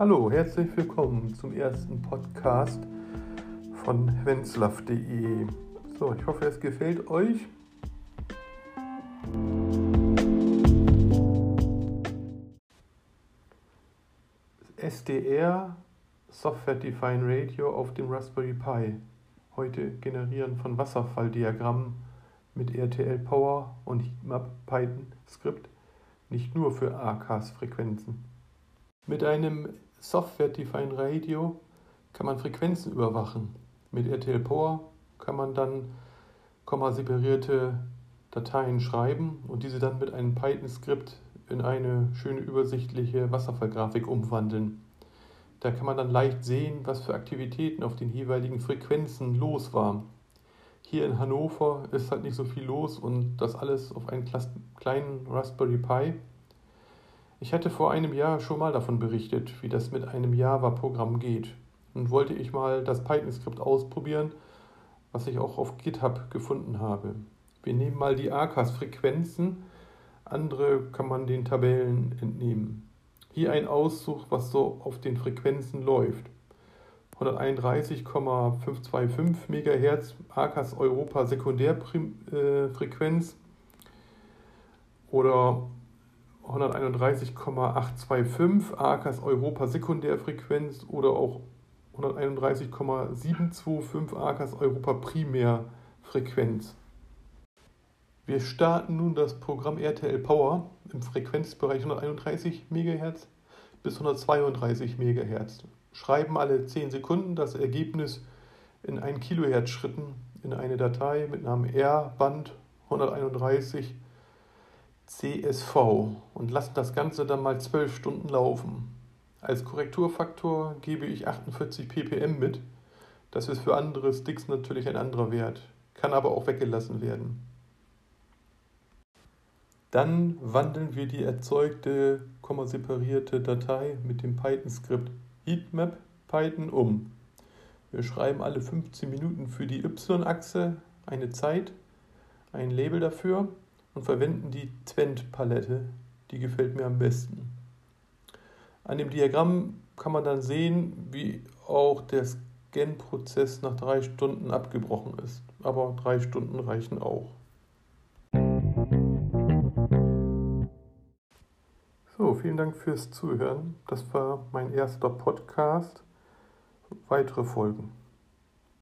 Hallo, herzlich willkommen zum ersten Podcast von wenzlaff.de. So, ich hoffe, es gefällt euch. SDR Software Defined Radio auf dem Raspberry Pi. Heute generieren von Wasserfalldiagrammen mit RTL Power und Heatmap Python Skript nicht nur für ACAS-Frequenzen. Mit einem Software-Defined Radio kann man Frequenzen überwachen. Mit RTL Power kann man dann separierte Dateien schreiben und diese dann mit einem Python-Skript in eine schöne übersichtliche Wasserfallgrafik umwandeln. Da kann man dann leicht sehen, was für Aktivitäten auf den jeweiligen Frequenzen los waren. Hier in Hannover ist halt nicht so viel los und das alles auf einen kleinen Raspberry Pi. Ich hatte vor einem Jahr schon mal davon berichtet, wie das mit einem Java-Programm geht. Und wollte ich mal das Python-Skript ausprobieren, was ich auch auf GitHub gefunden habe. Wir nehmen mal die ACAS-Frequenzen, andere kann man den Tabellen entnehmen. Hier ein Auszug, was so auf den Frequenzen läuft. 131,525 MHz ACAS Europa Sekundärfrequenz oder 131,825 ACAS Europa Sekundärfrequenz oder auch 131,725 ACAS Europa Primärfrequenz. Wir starten nun das Programm RTL Power im Frequenzbereich 131 MHz bis 132 MHz schreiben alle 10 Sekunden das Ergebnis in 1 Kilohertz Schritten in eine Datei mit Namen R-Band 131 CSV und lassen das Ganze dann mal 12 Stunden laufen. Als Korrekturfaktor gebe ich 48 ppm mit. Das ist für andere Sticks natürlich ein anderer Wert, kann aber auch weggelassen werden. Dann wandeln wir die erzeugte, separierte Datei mit dem Python-Skript Heatmap Python um. Wir schreiben alle 15 Minuten für die Y-Achse eine Zeit, ein Label dafür und verwenden die Twent-Palette. Die gefällt mir am besten. An dem Diagramm kann man dann sehen, wie auch der Scan-Prozess nach drei Stunden abgebrochen ist. Aber drei Stunden reichen auch. So, vielen Dank fürs Zuhören. Das war mein erster Podcast. Weitere Folgen.